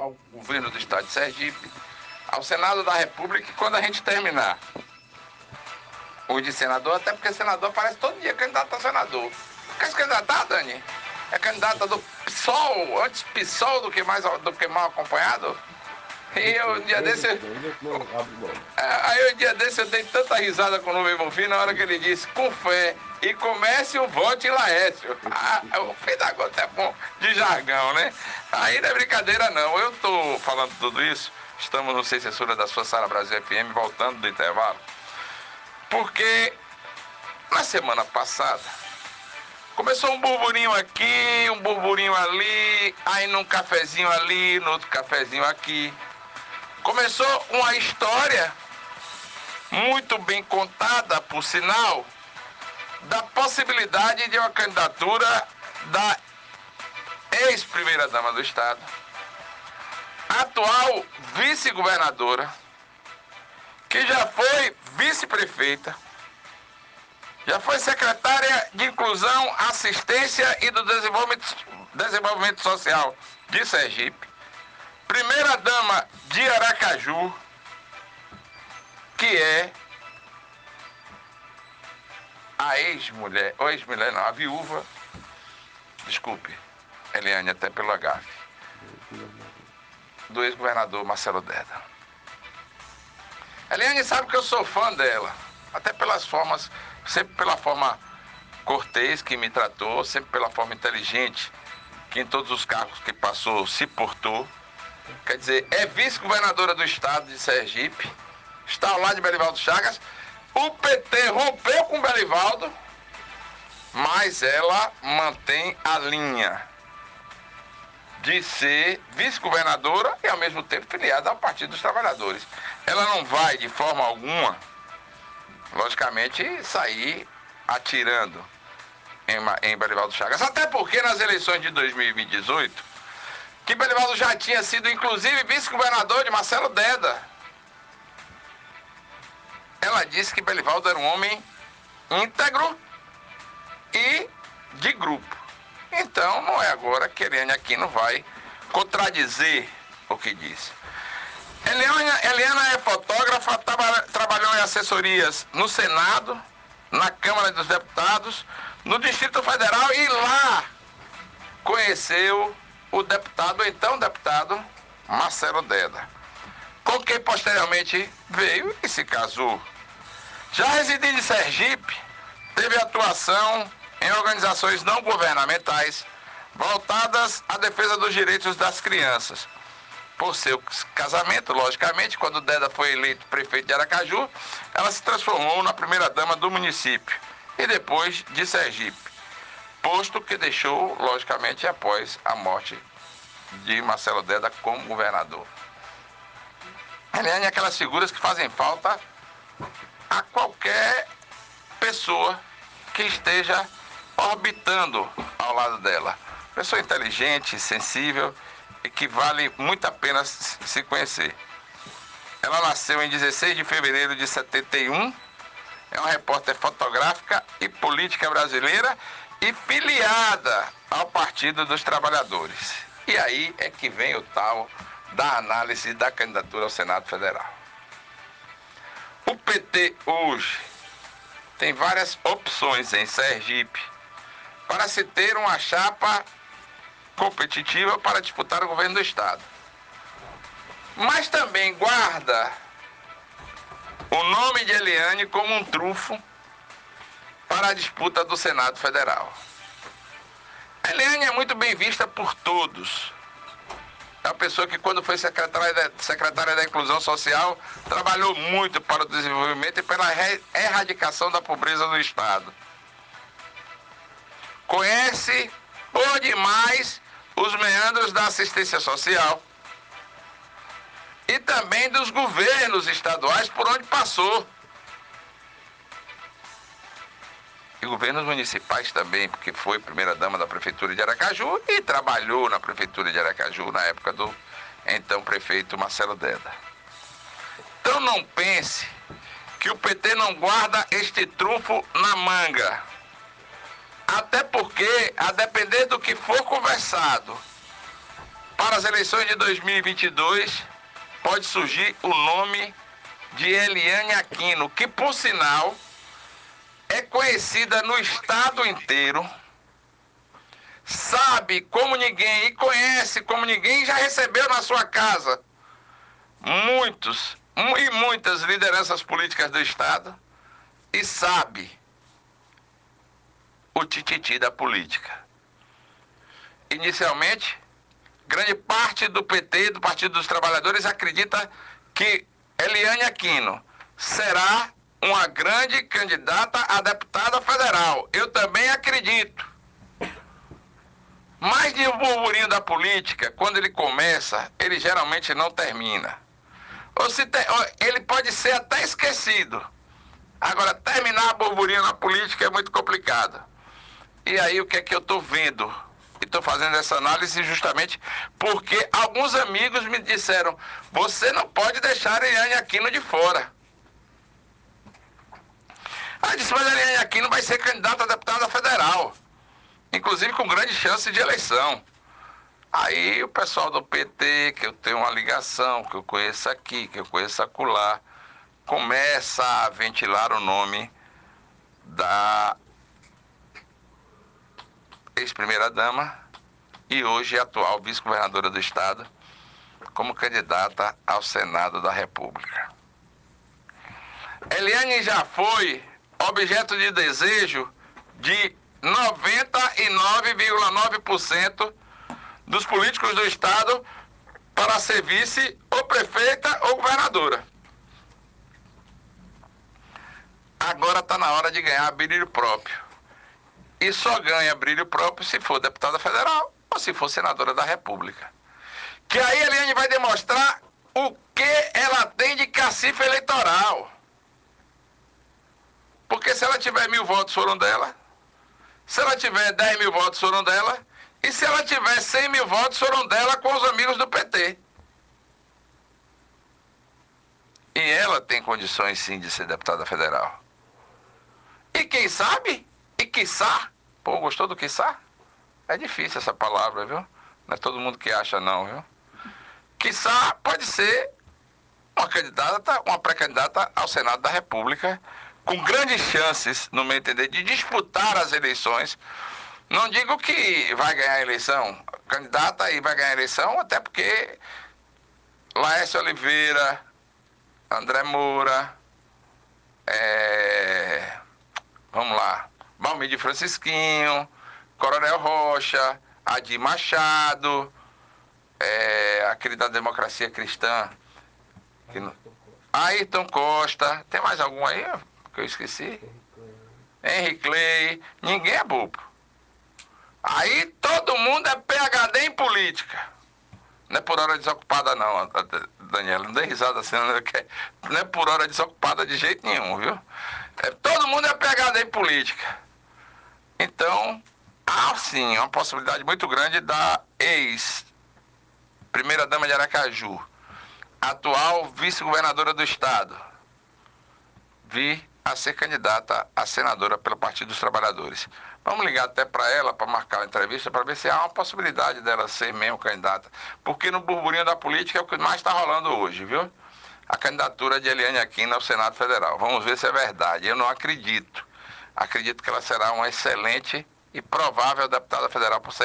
ao governo do estado de Sergipe, ao Senado da República, e quando a gente terminar o de senador, até porque senador aparece todo dia candidato a senador. Quer se candidatar, Dani? É candidata do PSOL, antes PSOL do que, mais, do que mal acompanhado? E eu, um dia desse. É, aí um dia desse eu dei tanta risada com o Nuvem Bonfim na hora que ele disse, com fé, e comece o voto em Laércio. Ah, o fim da gota é bom de jargão, né? Aí não é brincadeira não. Eu tô falando tudo isso, estamos no Censura da sua Sara Brasil FM, voltando do intervalo, porque na semana passada começou um burburinho aqui, um burburinho ali, aí num cafezinho ali, no outro cafezinho aqui. Começou uma história muito bem contada, por sinal, da possibilidade de uma candidatura da ex-primeira-dama do Estado, atual vice-governadora, que já foi vice-prefeita, já foi secretária de Inclusão, Assistência e do Desenvolvimento, Desenvolvimento Social de Sergipe, primeira dama de Aracaju, que é a ex-mulher, ou ex-mulher não, a viúva, desculpe, Eliane, até pelo agafe, do ex-governador Marcelo Deda. Eliane sabe que eu sou fã dela, até pelas formas, sempre pela forma cortês que me tratou, sempre pela forma inteligente que em todos os cargos que passou se portou. Quer dizer, é vice-governadora do estado de Sergipe, está lado de Belivaldo Chagas. O PT rompeu com Belivaldo, mas ela mantém a linha de ser vice-governadora e ao mesmo tempo filiada ao Partido dos Trabalhadores. Ela não vai de forma alguma, logicamente, sair atirando em, em Belivaldo Chagas. Até porque nas eleições de 2018, que Belivaldo já tinha sido, inclusive, vice-governador de Marcelo Deda. Ela disse que Belivaldo era um homem íntegro e de grupo. Então, não é agora que Eliane aqui não vai contradizer o que disse. Eliana, Eliana é fotógrafa, traba, trabalhou em assessorias no Senado, na Câmara dos Deputados, no Distrito Federal e lá conheceu o deputado, então deputado, Marcelo Deda, com quem posteriormente veio e se casou. Já residindo em Sergipe, teve atuação em organizações não governamentais voltadas à defesa dos direitos das crianças. Por seu casamento, logicamente, quando Deda foi eleito prefeito de Aracaju, ela se transformou na primeira-dama do município e depois de Sergipe posto que deixou, logicamente, após a morte de Marcelo Deda como governador. Eliane é aquelas figuras que fazem falta a qualquer pessoa que esteja orbitando ao lado dela. Pessoa inteligente, sensível e que vale muito a pena se conhecer. Ela nasceu em 16 de fevereiro de 71, é uma repórter fotográfica e política brasileira e filiada ao Partido dos Trabalhadores. E aí é que vem o tal da análise da candidatura ao Senado Federal. O PT hoje tem várias opções em Sergipe para se ter uma chapa competitiva para disputar o governo do Estado. Mas também guarda o nome de Eliane como um trunfo para a disputa do Senado Federal. A Eliane é muito bem vista por todos. É uma pessoa que, quando foi secretária da, secretária da Inclusão Social, trabalhou muito para o desenvolvimento e pela erradicação da pobreza do Estado. Conhece por demais os meandros da assistência social e também dos governos estaduais por onde passou. E governos municipais também, porque foi primeira-dama da Prefeitura de Aracaju e trabalhou na Prefeitura de Aracaju na época do então prefeito Marcelo Deda. Então não pense que o PT não guarda este trunfo na manga. Até porque, a depender do que for conversado para as eleições de 2022 pode surgir o nome de Eliane Aquino, que por sinal é conhecida no estado inteiro, sabe como ninguém e conhece como ninguém já recebeu na sua casa muitos e muitas lideranças políticas do estado e sabe o tititi da política. Inicialmente, grande parte do PT, do Partido dos Trabalhadores, acredita que Eliane Aquino será uma grande candidata a deputada federal. Eu também acredito. Mas de um burburinho da política, quando ele começa, ele geralmente não termina. Ou se ele pode ser até esquecido. Agora, terminar burburinho na política é muito complicado. E aí, o que é que eu estou vendo? Estou fazendo essa análise justamente porque alguns amigos me disseram: você não pode deixar a Eliane Aquino de fora. Aí disse, mas Eliane Aquino vai ser candidata a deputada federal, inclusive com grande chance de eleição. Aí o pessoal do PT, que eu tenho uma ligação, que eu conheço aqui, que eu conheço acolá, começa a ventilar o nome da ex-primeira-dama e hoje atual vice-governadora do Estado, como candidata ao Senado da República. Eliane já foi objeto de desejo de 99,9% dos políticos do Estado para ser vice ou prefeita ou governadora. Agora está na hora de ganhar brilho próprio. E só ganha brilho próprio se for deputada federal ou se for senadora da República. Que aí a Eliane vai demonstrar o que ela tem de cacife eleitoral. Porque se ela tiver mil votos foram dela, se ela tiver 10 mil votos foram dela, e se ela tiver 100 mil votos foram dela com os amigos do PT. E ela tem condições sim de ser deputada federal. E quem sabe? E quiçá? Pô, gostou do quiçá? É difícil essa palavra, viu? Não é todo mundo que acha não, viu? Quiçá pode ser uma candidata, uma pré-candidata ao Senado da República com grandes chances, no meu entender, de disputar as eleições. Não digo que vai ganhar a eleição, candidata e vai ganhar a eleição, até porque Laércio Oliveira, André Moura, é, vamos lá, Balmir Francisquinho, Coronel Rocha, Adi Machado, é, aquele da democracia cristã, que, Ayrton Costa, tem mais algum aí? Que eu esqueci? Henry Clay, ninguém é bobo. Aí todo mundo é PHD em política. Não é por hora desocupada não, Daniela. Não dê risada assim, não é por hora desocupada de jeito nenhum, viu? É, todo mundo é PHD em política. Então, há sim uma possibilidade muito grande da ex primeira dama de Aracaju, atual vice-governadora do estado, vir a ser candidata a senadora pelo Partido dos Trabalhadores. Vamos ligar até para ela para marcar a entrevista para ver se há uma possibilidade dela ser mesmo candidata. Porque no burburinho da política é o que mais está rolando hoje, viu? A candidatura de Eliane Aquino ao Senado Federal. Vamos ver se é verdade. Eu não acredito. Acredito que ela será uma excelente e provável deputada federal por